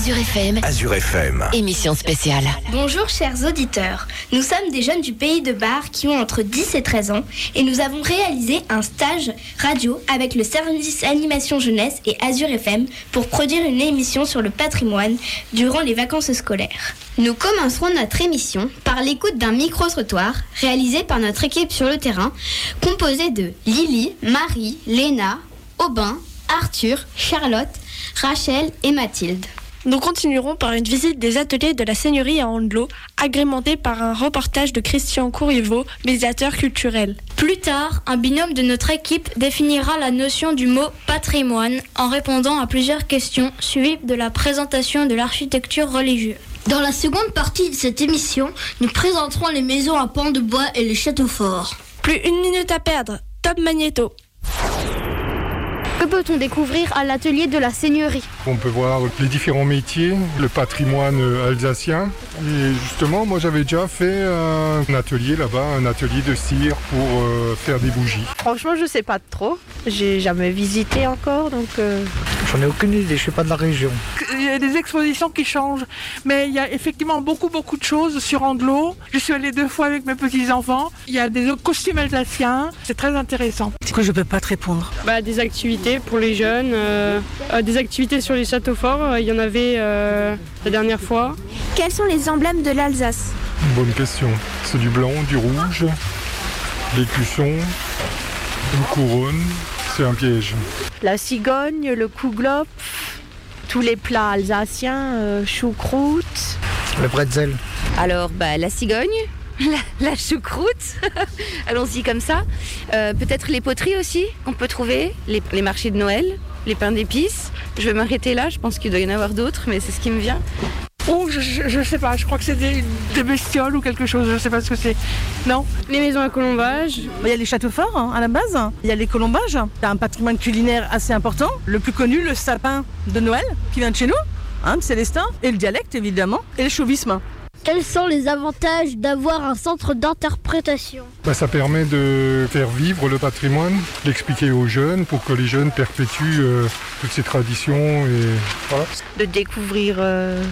Azure FM. Azure FM. Émission spéciale. Bonjour chers auditeurs, nous sommes des jeunes du pays de Bar qui ont entre 10 et 13 ans et nous avons réalisé un stage radio avec le service animation jeunesse et Azure FM pour produire une émission sur le patrimoine durant les vacances scolaires. Nous commencerons notre émission par l'écoute d'un micro-trottoir réalisé par notre équipe sur le terrain composée de Lily, Marie, Léna, Aubin, Arthur, Charlotte, Rachel et Mathilde. Nous continuerons par une visite des ateliers de la Seigneurie à Andelot, agrémenté par un reportage de Christian Courriveau, médiateur culturel. Plus tard, un binôme de notre équipe définira la notion du mot patrimoine en répondant à plusieurs questions suivies de la présentation de l'architecture religieuse. Dans la seconde partie de cette émission, nous présenterons les maisons à pans de bois et les châteaux forts. Plus une minute à perdre. Top Magnéto. Que peut-on découvrir à l'atelier de la Seigneurie On peut voir les différents métiers, le patrimoine alsacien. Et justement, moi j'avais déjà fait un atelier là-bas, un atelier de cire pour euh, faire des bougies. Franchement, je sais pas trop. J'ai jamais visité encore, donc. Euh... J'en ai aucune idée, je suis pas de la région. Il y a des expositions qui changent, mais il y a effectivement beaucoup beaucoup de choses sur Andelot. Je suis allée deux fois avec mes petits enfants. Il y a des costumes alsaciens, c'est très intéressant. C'est que je peux pas te répondre. Bah, des activités pour les jeunes, euh, euh, des activités sur les châteaux forts. euh, Il y en avait euh, la dernière fois. Quels sont les emblèmes de l'Alsace? Bonne question. C'est du blanc, du rouge, l'écusson, une couronne. C'est un piège. La cigogne, le kouglof, tous les plats alsaciens, euh, choucroute. Le bretzel. Alors, bah, la cigogne, la, la choucroute, allons-y comme ça. Euh, Peut-être les poteries aussi qu'on peut trouver, les, les marchés de Noël, les pains d'épices. Je vais m'arrêter là, je pense qu'il doit y en avoir d'autres, mais c'est ce qui me vient. Oh, je, je, je sais pas, je crois que c'est des, des bestioles ou quelque chose, je sais pas ce que c'est. Non? Les maisons à colombage. Il y a les châteaux forts hein, à la base, il y a les colombages, il y a un patrimoine culinaire assez important. Le plus connu, le sapin de Noël, qui vient de chez nous, hein, de Célestin, et le dialecte évidemment, et le chauvisme. Quels sont les avantages d'avoir un centre d'interprétation? Bah, ça permet de faire vivre le patrimoine, l'expliquer aux jeunes pour que les jeunes perpétuent euh, toutes ces traditions. Et voilà. De découvrir euh,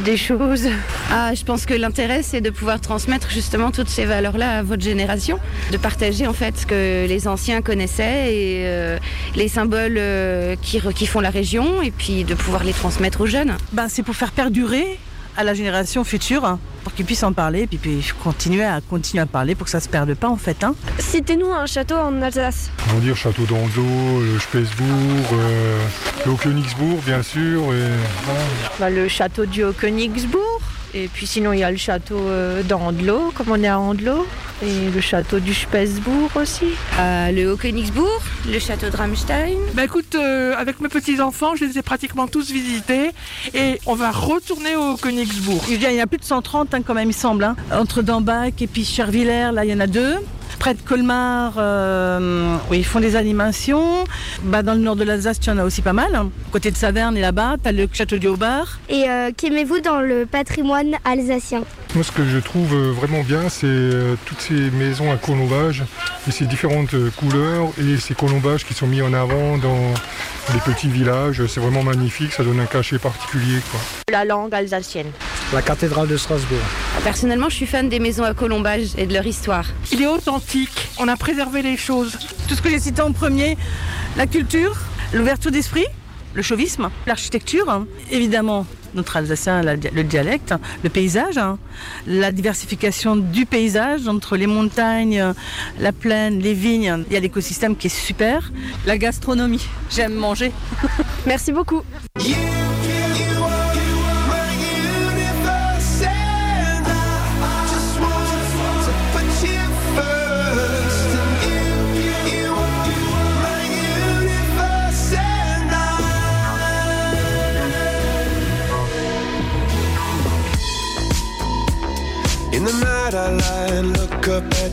des choses. Ah, je pense que l'intérêt, c'est de pouvoir transmettre justement toutes ces valeurs-là à votre génération, de partager en fait ce que les anciens connaissaient et euh, les symboles euh, qui, qui font la région, et puis de pouvoir les transmettre aux jeunes. Ben, c'est pour faire perdurer à la génération future, hein, pour qu'ils puissent en parler, et puis, puis continuer à continuer à parler pour que ça se perde pas en fait. Hein. Citez-nous un château en Alsace. On va dire Château d'Andelot, le Spesbourg, euh, le Haut-Königsbourg bien sûr. Et, voilà. Bah, le château du Haut-Königsbourg. Et puis sinon, il y a le château euh, d'Andelot, comme on est à Andelot. Et le château du Spesbourg aussi. Euh, le Haut-Königsbourg, le château de Ramstein. Bah écoute, euh, avec mes petits-enfants, je les ai pratiquement tous visités et on va retourner au Königsbourg. Il y a- il y en a plus de 130 hein, quand même, il semble. hein. Entre Dambach et puis Chervillers, là, il y en a deux. Près de Colmar, euh, où ils font des animations. Bah, dans le nord de l'Alsace, tu en as aussi pas mal. hein. Côté de Saverne et là-bas, tu as le château du Haut-Bar. Et euh, qu'aimez-vous dans le patrimoine alsacien? Moi, ce que je trouve euh, vraiment bien, c'est toutes ces maisons à colombage et ces différentes euh, couleurs et ces colombages qui sont mis en avant dans les petits villages. C'est vraiment magnifique, ça donne un cachet particulier. Quoi. La langue alsacienne. La cathédrale de Strasbourg. Personnellement, je suis fan des maisons à colombage et de leur histoire. Il est authentique, on a préservé les choses. Tout ce que j'ai cité en premier, la culture, l'ouverture d'esprit, le chauvisme, l'architecture, hein. évidemment notre alsacien, le dialecte, le paysage, hein. la diversification du paysage entre les montagnes, la plaine, les vignes. Il y a l'écosystème qui est super. La gastronomie, j'aime manger. Merci beaucoup.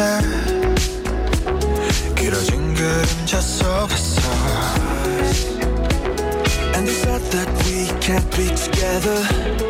새 길어진 그림자 속에서. And they said that we can't be together.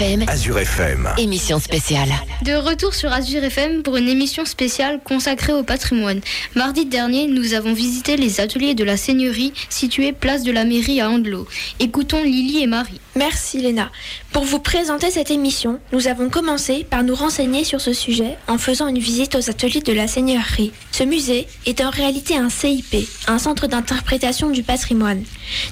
FM, Azure FM. émission spéciale. De retour sur Azure FM pour une émission spéciale consacrée au patrimoine. Mardi dernier, nous avons visité les ateliers de la Seigneurie situés place de la mairie à Andelot. Écoutons Lily et Marie. Merci Léna. Pour vous présenter cette émission, nous avons commencé par nous renseigner sur ce sujet en faisant une visite aux ateliers de la Seigneurie. Ce musée est en réalité un CIP, un centre d'interprétation du patrimoine.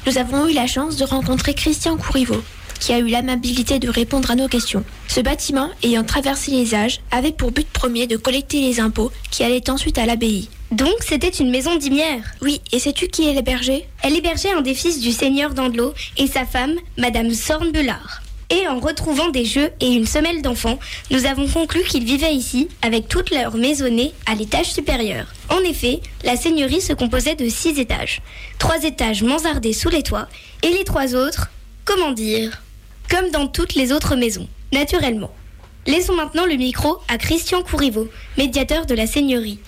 Nous avons eu la chance de rencontrer Christian Courriveau qui a eu l'amabilité de répondre à nos questions. Ce bâtiment, ayant traversé les âges, avait pour but premier de collecter les impôts qui allaient ensuite à l'abbaye. Donc c'était une maison d'Imière Oui, et sais-tu qui est l'hébergé? Elle hébergeait un des fils du seigneur d'Andelot et sa femme, Madame Sornbelard. Et en retrouvant des jeux et une semelle d'enfants, nous avons conclu qu'ils vivaient ici avec toute leur maisonnée à l'étage supérieur. En effet, la seigneurie se composait de six étages. Trois étages mansardés sous les toits et les trois autres, comment dire, comme dans toutes les autres maisons, naturellement. Laissons maintenant le micro à Christian Courriveau, médiateur de la seigneurie.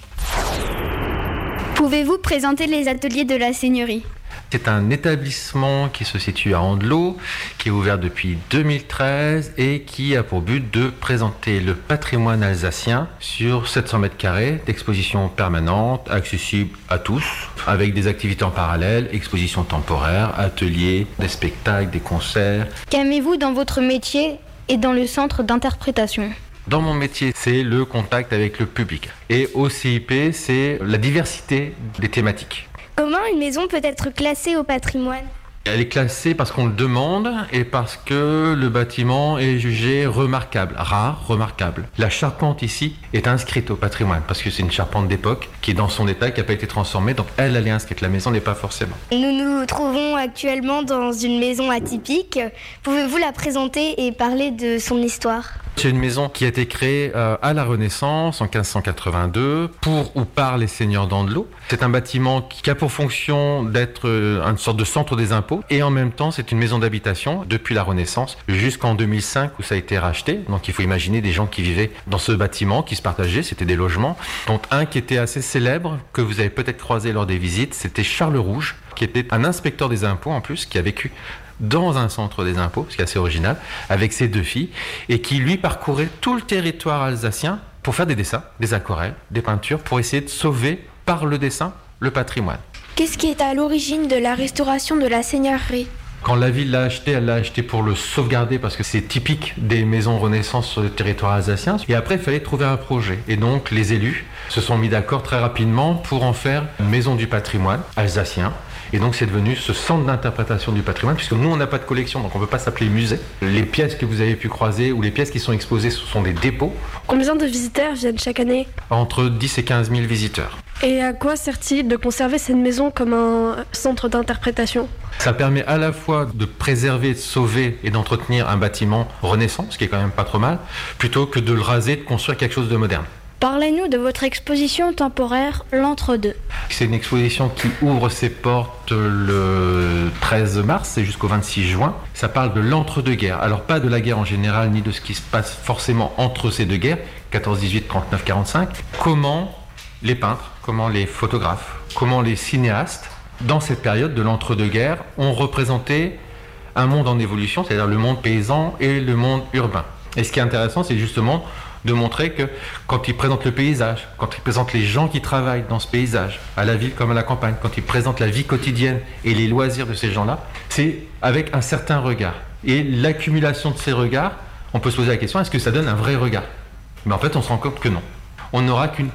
Pouvez-vous présenter les ateliers de la Seigneurie? C'est un établissement qui se situe à Andelot, qui est ouvert depuis 2013 et qui a pour but de présenter le patrimoine alsacien sur 700 mètres carrés d'exposition permanente, accessible à tous, avec des activités en parallèle, expositions temporaires, ateliers, des spectacles, des concerts. Qu'aimez-vous dans votre métier et dans le centre d'interprétation? Dans mon métier, c'est le contact avec le public. Et au CIP, c'est la diversité des thématiques. Comment une maison peut être classée au patrimoine Elle est classée parce qu'on le demande et parce que le bâtiment est jugé remarquable, rare, remarquable. La charpente ici est inscrite au patrimoine parce que c'est une charpente d'époque qui est dans son état, qui n'a pas été transformée, donc elle, elle est inscrite. La maison n'est pas forcément. Nous nous trouvons actuellement dans une maison atypique. Pouvez-vous la présenter et parler de son histoire? C'est une maison qui a été créée euh, à la Renaissance en 1582 pour ou par les seigneurs d'Andelot. C'est un bâtiment qui a pour fonction d'être euh, une sorte de centre des impôts et en même temps c'est une maison d'habitation depuis la Renaissance jusqu'en 2005 où ça a été racheté. Donc il faut imaginer des gens qui vivaient dans ce bâtiment, qui se partageaient, c'était des logements. Donc un qui était assez célèbre, que vous avez peut-être croisé lors des visites, c'était Charles Rouge, qui était un inspecteur des impôts en plus, qui a vécu dans un centre des impôts, ce qui est assez original, avec ses deux filles, et qui lui parcourait tout le territoire alsacien pour faire des dessins, des aquarelles, des peintures, pour essayer de sauver par le dessin le patrimoine. Qu'est-ce qui est à l'origine de la restauration de la seigneurie? Quand la ville l'a acheté, elle l'a acheté pour le sauvegarder parce que c'est typique des maisons Renaissance sur le territoire alsacien. Et après, il fallait trouver un projet. Et donc, les élus se sont mis d'accord très rapidement pour en faire une maison du patrimoine alsacien. Et donc c'est devenu ce centre d'interprétation du patrimoine, puisque nous on n'a pas de collection, donc on ne peut pas s'appeler musée. Les pièces que vous avez pu croiser ou les pièces qui sont exposées, ce sont des dépôts. Combien de visiteurs viennent chaque année? Entre 10 et 15 000 visiteurs. Et à quoi sert-il de conserver cette maison comme un centre d'interprétation? Ça permet à la fois de préserver, de sauver et d'entretenir un bâtiment renaissant, ce qui est quand même pas trop mal, plutôt que de le raser, de construire quelque chose de moderne. Parlez-nous de votre exposition temporaire L'Entre-deux. C'est une exposition qui ouvre ses portes le 13 mars et jusqu'au 26 juin. Ça parle de l'entre-deux-guerres. Alors pas de la guerre en général, ni de ce qui se passe forcément entre ces deux guerres, 14-18, 39-45. Comment les peintres, comment les photographes, comment les cinéastes, dans cette période de l'entre-deux-guerres, ont représenté un monde en évolution, c'est-à-dire le monde paysan et le monde urbain. Et ce qui est intéressant, c'est justement de montrer que quand ils présentent le paysage, quand ils présentent les gens qui travaillent dans ce paysage, à la ville comme à la campagne, quand ils présentent la vie quotidienne et les loisirs de ces gens-là, c'est avec un certain regard. Et l'accumulation de ces regards, on peut se poser la question, est-ce que ça donne un vrai regard? Mais en fait, on se rend compte que non. On n'aura qu'une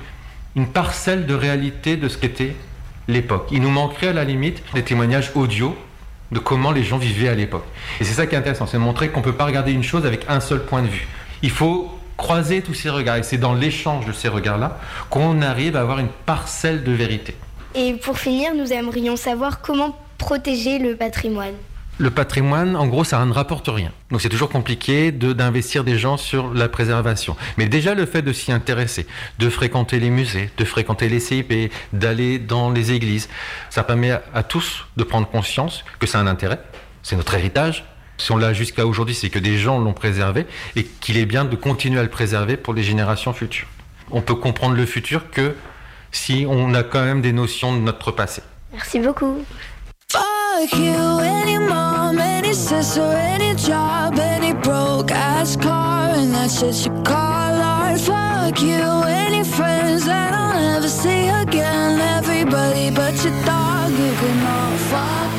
une parcelle de réalité de ce qu'était l'époque. Il nous manquerait à la limite des témoignages audio de comment les gens vivaient à l'époque. Et c'est ça qui est intéressant, c'est de montrer qu'on ne peut pas regarder une chose avec un seul point de vue. Il faut croiser tous ces regards. Et c'est dans l'échange de ces regards-là qu'on arrive à avoir une parcelle de vérité. Et pour finir, nous aimerions savoir comment protéger le patrimoine. Le patrimoine, en gros, ça ne rapporte rien. Donc c'est toujours compliqué de- d'investir des gens sur la préservation. Mais déjà le fait de s'y intéresser, de fréquenter les musées, de fréquenter les CIP, d'aller dans les églises, ça permet à, à tous de prendre conscience que c'est un intérêt, c'est notre héritage. Si on l'a jusqu'à aujourd'hui, c'est que des gens l'ont préservé et qu'il est bien de continuer à le préserver pour les générations futures. On peut comprendre le futur que si on a quand même des notions de notre passé. Merci beaucoup. Fuck you, any mom, any sister, any job, any broke ass car, and that's shit you call art. Fuck you, any friends that I'll never see again. Everybody but your dog, you can all fuck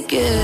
Take it.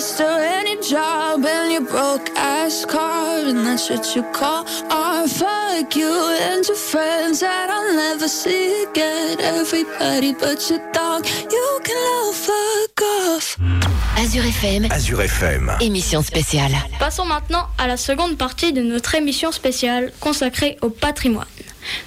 Sister your job and your broke ass car, and that's what you call art? Fuck you and your friends that I'll never see again. Everybody but your dog, you can love fuck off. Azure FM, Azure FM. émission spéciale. Passons maintenant à la seconde partie de notre émission spéciale consacrée au patrimoine.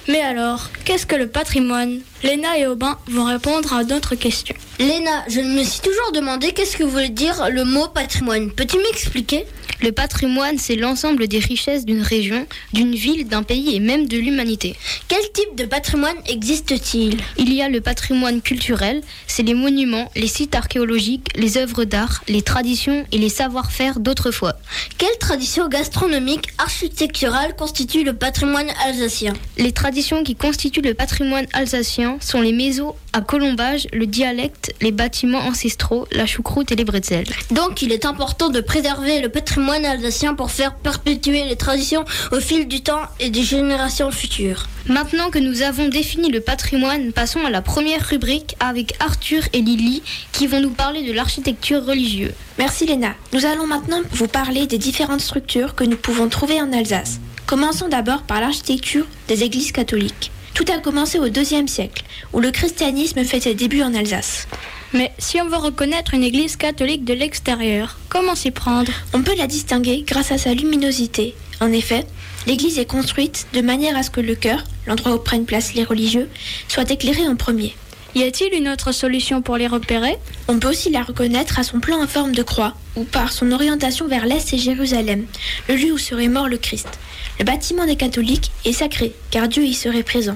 Mais alors, qu'est-ce que le patrimoine? Léna et Aubin vont répondre à d'autres questions. Léna, je me suis toujours demandé qu'est-ce que voulait dire le mot patrimoine. Peux-tu m'expliquer? Le patrimoine, c'est l'ensemble des richesses d'une région, d'une ville, d'un pays et même de l'humanité. Quel type de patrimoine existe-t-il? Il y a le patrimoine culturel, c'est les monuments, les sites archéologiques, les œuvres d'art, les traditions et les savoir-faire d'autrefois. Quelle tradition gastronomique, architecturale constitue le patrimoine alsacien? Les traditions qui constituent le patrimoine alsacien sont les maisons à colombage, le dialecte, les bâtiments ancestraux, la choucroute et les bretzels. Donc il est important de préserver le patrimoine alsacien pour faire perpétuer les traditions au fil du temps et des générations futures. Maintenant que nous avons défini le patrimoine, passons à la première rubrique avec Arthur et Lily qui vont nous parler de l'architecture religieuse. Merci Léna. Nous allons maintenant vous parler des différentes structures que nous pouvons trouver en Alsace. Commençons d'abord par l'architecture des églises catholiques. Tout a commencé au IIe siècle, où le christianisme fait ses débuts en Alsace. Mais si on veut reconnaître une église catholique de l'extérieur, comment s'y prendre? On peut la distinguer grâce à sa luminosité. En effet, l'église est construite de manière à ce que le cœur, l'endroit où prennent place les religieux, soit éclairé en premier. Y a-t-il une autre solution pour les repérer? On peut aussi la reconnaître à son plan en forme de croix ou par son orientation vers l'est et Jérusalem, le lieu où serait mort le Christ. Le bâtiment des catholiques est sacré car Dieu y serait présent.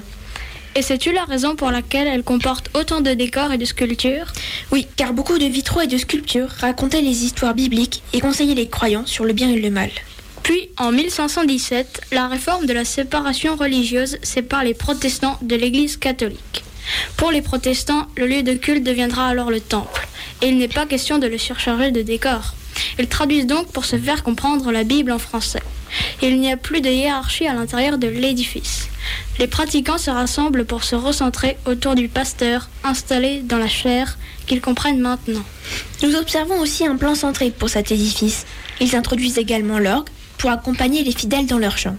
Et sais-tu la raison pour laquelle elle comporte autant de décors et de sculptures? Oui, car beaucoup de vitraux et de sculptures racontaient les histoires bibliques et conseillaient les croyants sur le bien et le mal. Puis, en 1517, la réforme de la séparation religieuse sépare les protestants de l'Église catholique. Pour les protestants, le lieu de culte deviendra alors le temple, et il n'est pas question de le surcharger de décors. Ils traduisent donc pour se faire comprendre la Bible en français. Il n'y a plus de hiérarchie à l'intérieur de l'édifice. Les pratiquants se rassemblent pour se recentrer autour du pasteur installé dans la chair qu'ils comprennent maintenant. Nous observons aussi un plan centré pour cet édifice. Ils introduisent également l'orgue pour accompagner les fidèles dans leur chant.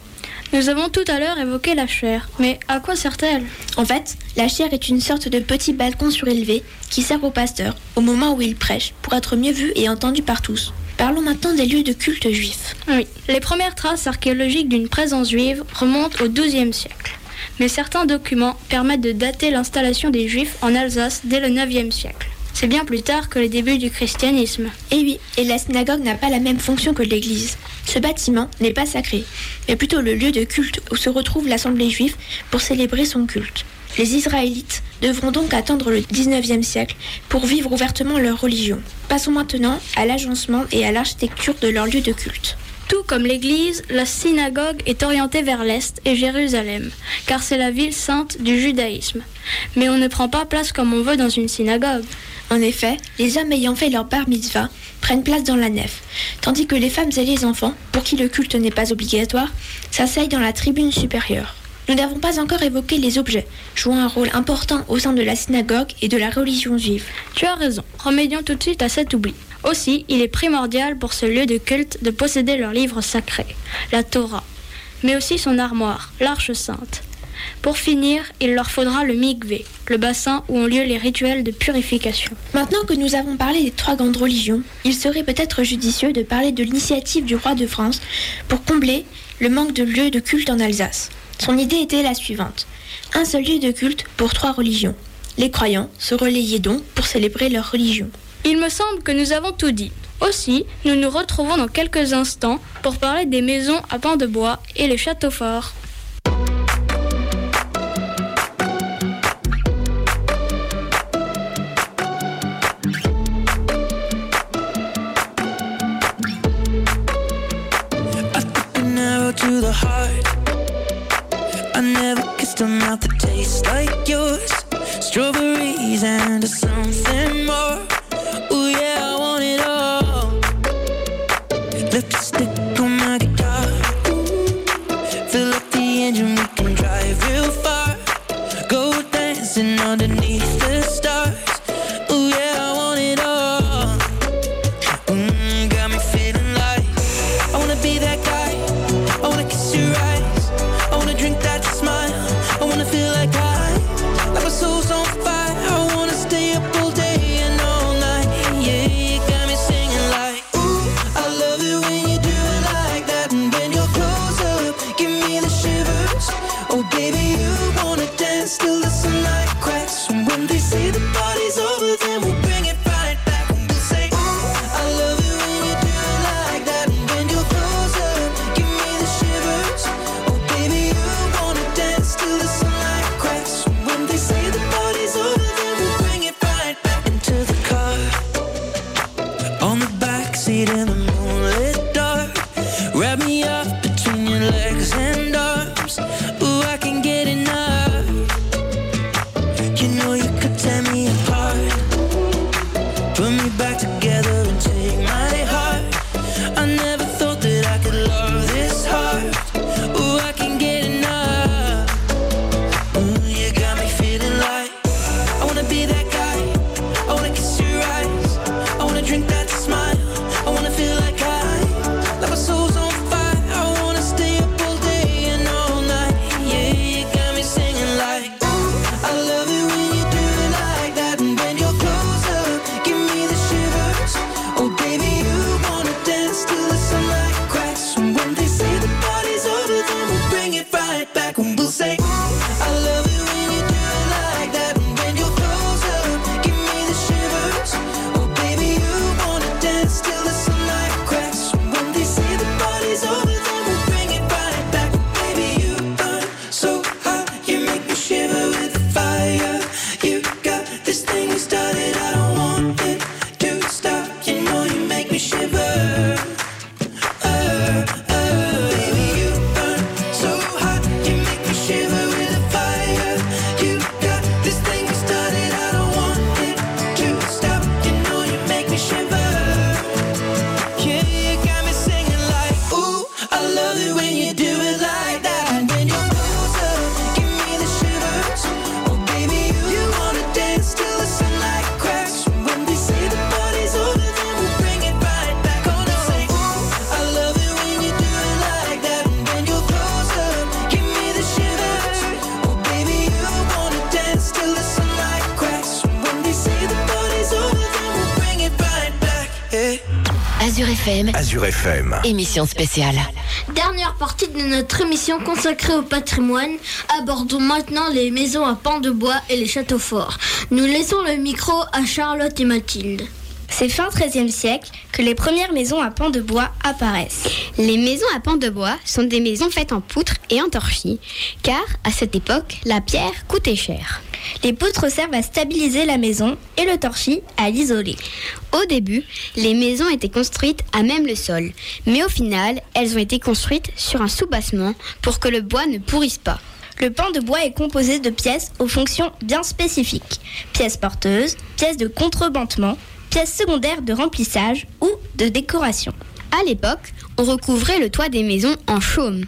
Nous avons tout à l'heure évoqué la chaire, mais à quoi sert-elle? En fait, la chaire est une sorte de petit balcon surélevé qui sert au pasteur au moment où il prêche pour être mieux vu et entendu par tous. Parlons maintenant des lieux de culte juifs. Oui, les premières traces archéologiques d'une présence juive remontent au XIIe siècle. Mais certains documents permettent de dater l'installation des juifs en Alsace dès le IXe siècle. C'est bien plus tard que les débuts du christianisme. Et oui, et la synagogue n'a pas la même fonction que l'église. Ce bâtiment n'est pas sacré, mais plutôt le lieu de culte où se retrouve l'assemblée juive pour célébrer son culte. Les Israélites devront donc attendre le 19e siècle pour vivre ouvertement leur religion. Passons maintenant à l'agencement et à l'architecture de leur lieu de culte. Tout comme l'église, la synagogue est orientée vers l'est et Jérusalem, car c'est la ville sainte du judaïsme. Mais on ne prend pas place comme on veut dans une synagogue. En effet, les hommes ayant fait leur bar mitzvah prennent place dans la nef, tandis que les femmes et les enfants, pour qui le culte n'est pas obligatoire, s'asseyent dans la tribune supérieure. Nous n'avons pas encore évoqué les objets, jouant un rôle important au sein de la synagogue et de la religion juive. Tu as raison, remédions tout de suite à cet oubli. Aussi, il est primordial pour ce lieu de culte de posséder leur livre sacré, la Torah, mais aussi son armoire, l'arche sainte. Pour finir, il leur faudra le mikvé, le bassin où ont lieu les rituels de purification. Maintenant que nous avons parlé des trois grandes religions, il serait peut-être judicieux de parler de l'initiative du roi de France pour combler le manque de lieux de culte en Alsace. Son idée était la suivante. Un seul lieu de culte pour trois religions. Les croyants se relayaient donc pour célébrer leur religion. Il me semble que nous avons tout dit. Aussi, nous nous retrouvons dans quelques instants pour parler des maisons à pans de bois et les châteaux forts. Oh baby, you wanna dance till the sunlight cracks. And when they say the party's over, then we'll bring it Azure FM, Azure FM. émission spéciale. Dernière partie de notre émission consacrée au patrimoine. Abordons maintenant les maisons à pans de bois et les châteaux forts. Nous laissons le micro à Charlotte et Mathilde. C'est fin XIIIe siècle que les premières maisons à pans de bois apparaissent. Les maisons à pans de bois sont des maisons faites en poutres et en torchis, car à cette époque, la pierre coûtait cher. Les poutres servent à stabiliser la maison et le torchis à l'isoler. Au début, les maisons étaient construites à même le sol, mais au final, elles ont été construites sur un soubassement pour que le bois ne pourrisse pas. Le pan de bois est composé de pièces aux fonctions bien spécifiques. Pièces porteuses, pièces de contrebantement, pièces secondaires de remplissage ou de décoration. À l'époque, on recouvrait le toit des maisons en chaume.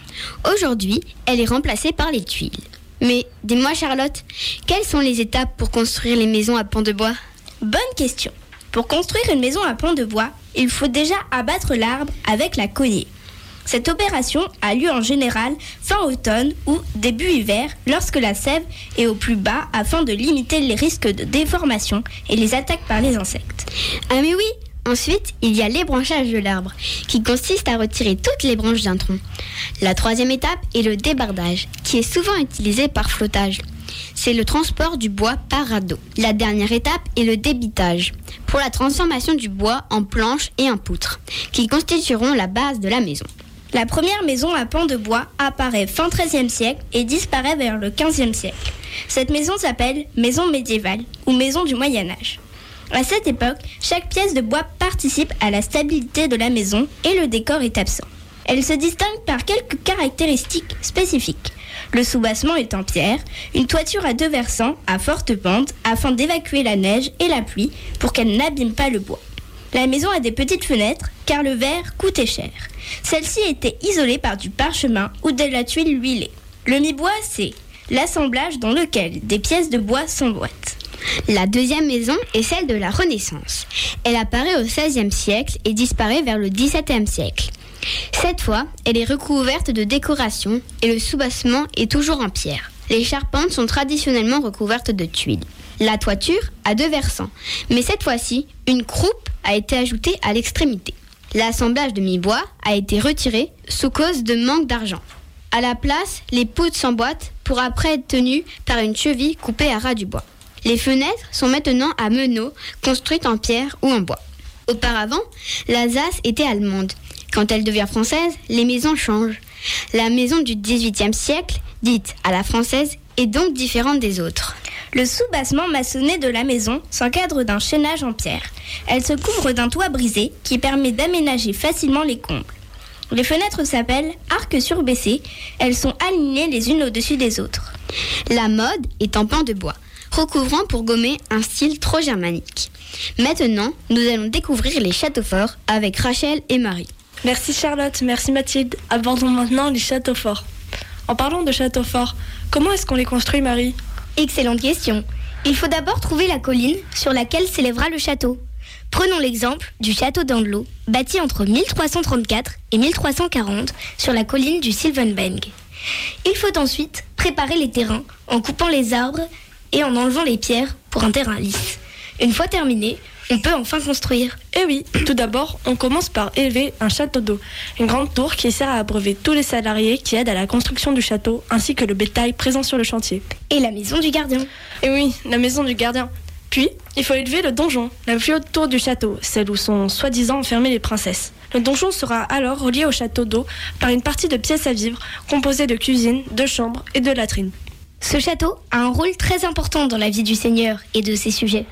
Aujourd'hui, elle est remplacée par les tuiles. Mais dis-moi Charlotte, quelles sont les étapes pour construire les maisons à pans de bois? Bonne question. Pour construire une maison à pans de bois, il faut déjà abattre l'arbre avec la cognée. Cette opération a lieu en général fin automne ou début hiver lorsque la sève est au plus bas afin de limiter les risques de déformation et les attaques par les insectes. Ah mais oui Ensuite, il y a l'ébranchage de l'arbre, qui consiste à retirer toutes les branches d'un tronc. La troisième étape est le débardage, qui est souvent utilisé par flottage. C'est le transport du bois par radeau. La dernière étape est le débitage, pour la transformation du bois en planches et en poutres, qui constitueront la base de la maison. La première maison à pans de bois apparaît fin XIIIe siècle et disparaît vers le XVe siècle. Cette maison s'appelle maison médiévale ou maison du Moyen Âge. À cette époque, chaque pièce de bois participe à la stabilité de la maison et le décor est absent. Elle se distingue par quelques caractéristiques spécifiques. Le soubassement est en pierre, une toiture à deux versants à forte pente afin d'évacuer la neige et la pluie pour qu'elle n'abîme pas le bois. La maison a des petites fenêtres car le verre coûtait cher. Celle-ci était isolée par du parchemin ou de la tuile huilée. Le mi-bois, c'est l'assemblage dans lequel des pièces de bois s'emboîtent. La deuxième maison est celle de la Renaissance. Elle apparaît au XVIe siècle et disparaît vers le XVIIe siècle. Cette fois, elle est recouverte de décorations et le soubassement est toujours en pierre. Les charpentes sont traditionnellement recouvertes de tuiles. La toiture a deux versants, mais cette fois-ci, une croupe a été ajoutée à l'extrémité. L'assemblage de mi-bois a été retiré sous cause de manque d'argent. À la place, les poutres s'emboîtent pour après être tenues par une cheville coupée à ras du bois. Les fenêtres sont maintenant à meneaux, construites en pierre ou en bois. Auparavant, l'Alsace était allemande. Quand elle devient française, les maisons changent. La maison du XVIIIe siècle, dite à la française, est donc différente des autres. Le soubassement maçonné de la maison s'encadre d'un chaînage en pierre. Elle se couvre d'un toit brisé qui permet d'aménager facilement les combles. Les fenêtres s'appellent arcs surbaissés. Elles sont alignées les unes au-dessus des autres. La mode est en pan de bois, recouvrant pour gommer un style trop germanique. Maintenant, nous allons découvrir les châteaux forts avec Rachel et Marie. Merci Charlotte, merci Mathilde. Abordons maintenant les châteaux forts. En parlant de châteaux forts, comment est-ce qu'on les construit Marie? Excellente question. Il faut d'abord trouver la colline sur laquelle s'élèvera le château. Prenons l'exemple du château d'Andelot, bâti entre 1334 et 1340 sur la colline du Sylvenberg. Il faut ensuite préparer les terrains en coupant les arbres et en enlevant les pierres pour un terrain lisse. Une fois terminé, on peut enfin construire. Eh oui, tout d'abord, on commence par élever un château d'eau, une grande tour qui sert à abreuver tous les salariés qui aident à la construction du château, ainsi que le bétail présent sur le chantier. Et la maison du gardien. Eh oui, la maison du gardien. Puis, il faut élever le donjon, la plus haute tour du château, celle où sont soi-disant enfermées les princesses. Le donjon sera alors relié au château d'eau par une partie de pièces à vivre, composée de cuisine, de chambres et de latrines. Ce château a un rôle très important dans la vie du seigneur et de ses sujets.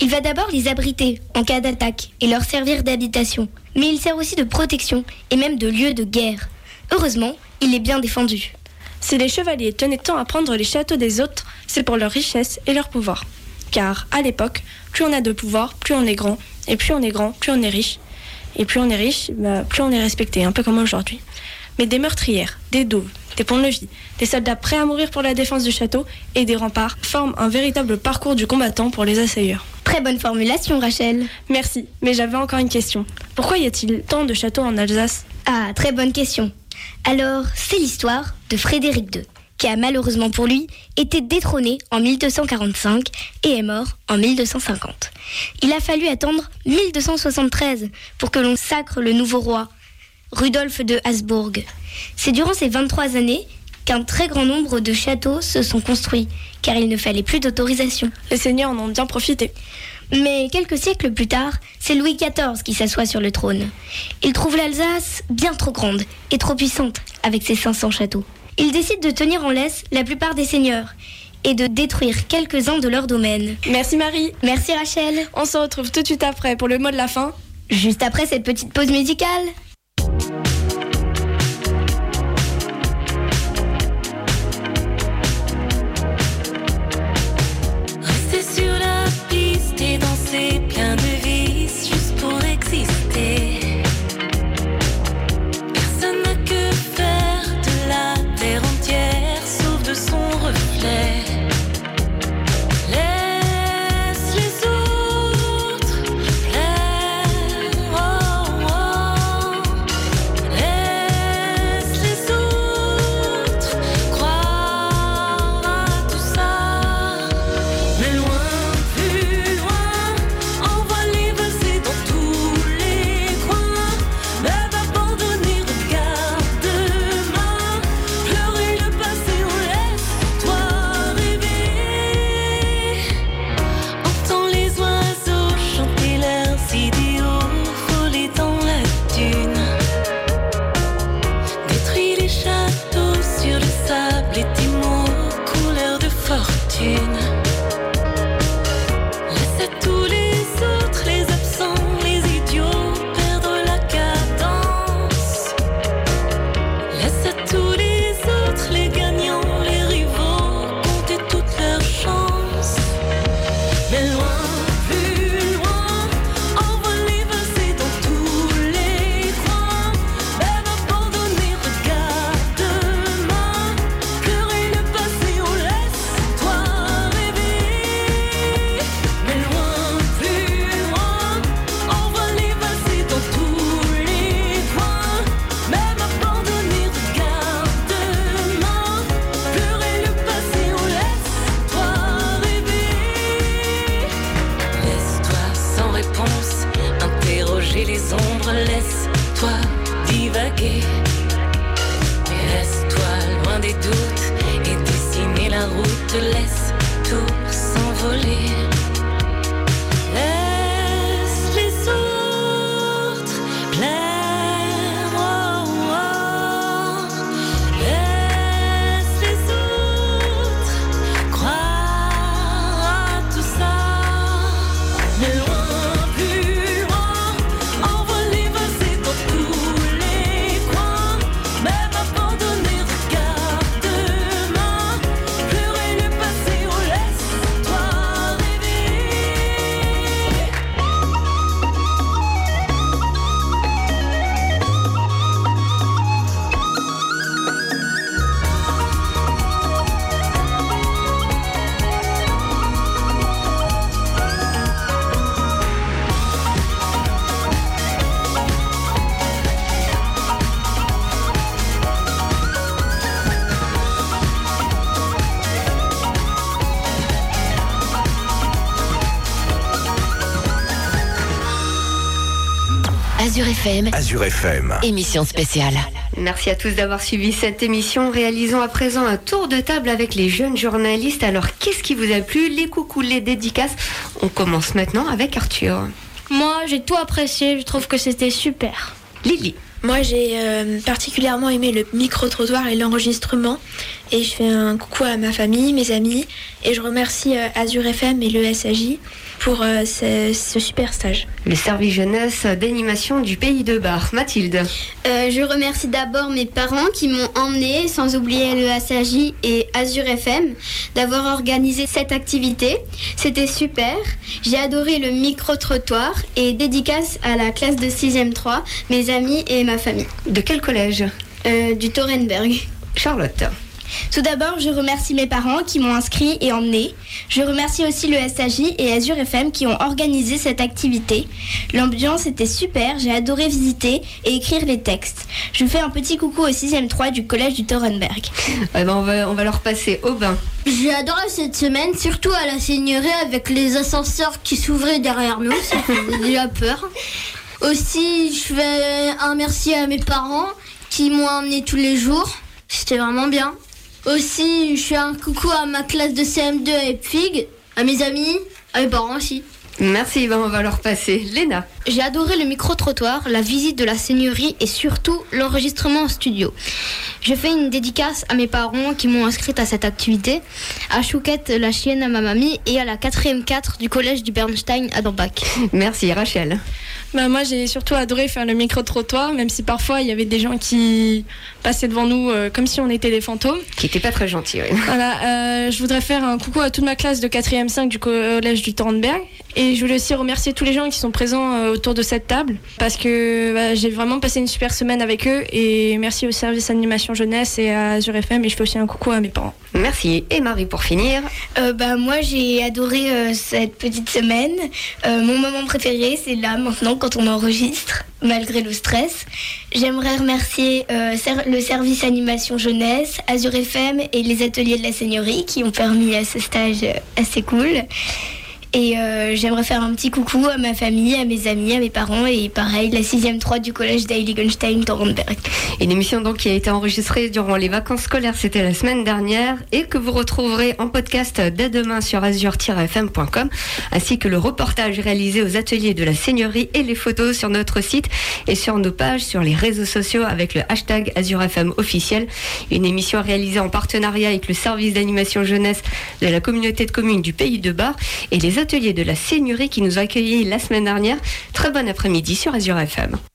Il va d'abord les abriter en cas d'attaque et leur servir d'habitation, mais il sert aussi de protection et même de lieu de guerre. Heureusement, il est bien défendu. Si les chevaliers tenaient tant à prendre les châteaux des autres, c'est pour leur richesse et leur pouvoir. Car, à l'époque, plus on a de pouvoir, plus on est grand, et plus on est grand, plus on est riche. Et plus on est riche, bah, plus on est respecté, un peu comme aujourd'hui. Mais des meurtrières, des douves, des ponts-levis, des soldats prêts à mourir pour la défense du château et des remparts forment un véritable parcours du combattant pour les assailleurs. Très bonne formulation, Rachel. Merci, mais j'avais encore une question. Pourquoi y a-t-il tant de châteaux en Alsace? Ah, très bonne question. Alors, c'est l'histoire de Frédéric II. qui a malheureusement pour lui été détrôné en 1245 et est mort en 1250. Il a fallu attendre 1273 pour que l'on sacre le nouveau roi, Rudolf de Habsbourg. C'est durant ces 23 années qu'un très grand nombre de châteaux se sont construits, car il ne fallait plus d'autorisation. Les seigneurs en ont bien profité. Mais quelques siècles plus tard, c'est Louis XIV qui s'assoit sur le trône. Il trouve l'Alsace bien trop grande et trop puissante avec ses 500 châteaux. Il décide de tenir en laisse la plupart des seigneurs et de détruire quelques-uns de leurs domaines. Merci Marie. Merci Rachel. On se retrouve tout de suite après pour le mot de la fin. Juste après cette petite pause musicale. toi divaguer. FM, Azure FM. émission spéciale. Merci à tous d'avoir suivi cette émission. Réalisons à présent un tour de table avec les jeunes journalistes. Alors, qu'est-ce qui vous a plu? Les coucous, les dédicaces. On commence maintenant avec Arthur. Moi, j'ai tout apprécié. Je trouve que c'était super. Lily. Moi, j'ai euh, particulièrement aimé le micro-trottoir et l'enregistrement. Et je fais un coucou à ma famille, mes amis. Et je remercie euh, Azure FM et le SAJ pour euh, ce, ce super stage. Le service jeunesse d'animation du pays de Bar. Mathilde. Euh, je remercie d'abord mes parents qui m'ont emmené, sans oublier le SAJ et Azure FM, d'avoir organisé cette activité. C'était super. J'ai adoré le micro-trottoir et dédicace à la classe de 6e 3, mes amis et ma famille. De quel collège? Euh, Du Torenberg. Charlotte. Tout d'abord, je remercie mes parents qui m'ont inscrit et emmené. Je remercie aussi le SAJ et Azure FM qui ont organisé cette activité. L'ambiance était super, j'ai adoré visiter et écrire les textes. Je fais un petit coucou au 6e 3 du collège du Torenberg. Eh ben, on, va, on va leur passer au bain. J'ai adoré cette semaine, surtout à la seigneurie avec les ascenseurs qui s'ouvraient derrière nous. Ça faisait déjà peur. Aussi, je fais un merci à mes parents qui m'ont emmené tous les jours. C'était vraiment bien. Aussi, je fais un coucou à ma classe de CM2 à Epfig, à mes amis, à mes parents aussi. Merci, ben, on va leur passer. Léna. J'ai adoré le micro-trottoir, la visite de la seigneurie et surtout l'enregistrement en studio. Je fais une dédicace à mes parents qui m'ont inscrite à cette activité, à Chouquette, la chienne à ma mamie et à la 4e 4 du collège du Bernstein à Dombach. Merci, Rachel. Bah, moi, j'ai surtout adoré faire le micro-trottoir, même si parfois il y avait des gens qui passaient devant nous euh, comme si on était des fantômes. Qui n'était pas très gentil, oui. Voilà, euh, je voudrais faire un coucou à toute ma classe de 4e 5 du collège du Tornberg. Et je voulais aussi remercier tous les gens qui sont présents euh, autour de cette table parce que bah, j'ai vraiment passé une super semaine avec eux. Et merci au service animation jeunesse et à Azure FM. Et je fais aussi un coucou à mes parents. Merci. Et Marie, pour finir Euh, bah, moi, j'ai adoré euh, cette petite semaine. Euh, mon moment préféré, c'est là, maintenant, quand on enregistre, malgré le stress. J'aimerais remercier le service animation jeunesse, Azure FM et les ateliers de la Seigneurie qui ont permis à ce stage assez cool. Et euh, j'aimerais faire un petit coucou à ma famille, à mes amis, à mes parents et pareil, la 6e 3 du collège d'Heiligenstein, Torrenberg. Une émission donc qui a été enregistrée durant les vacances scolaires, c'était la semaine dernière, et que vous retrouverez en podcast dès demain sur azure-fm.com, ainsi que le reportage réalisé aux ateliers de la Seigneurie et les photos sur notre site et sur nos pages sur les réseaux sociaux avec le hashtag AzureFM officiel. Une émission réalisée en partenariat avec le service d'animation jeunesse de la communauté de communes du Pays de Bar et les ateliers de la Seigneurie qui nous ont accueillis la semaine dernière. Très bon après-midi sur Azure FM.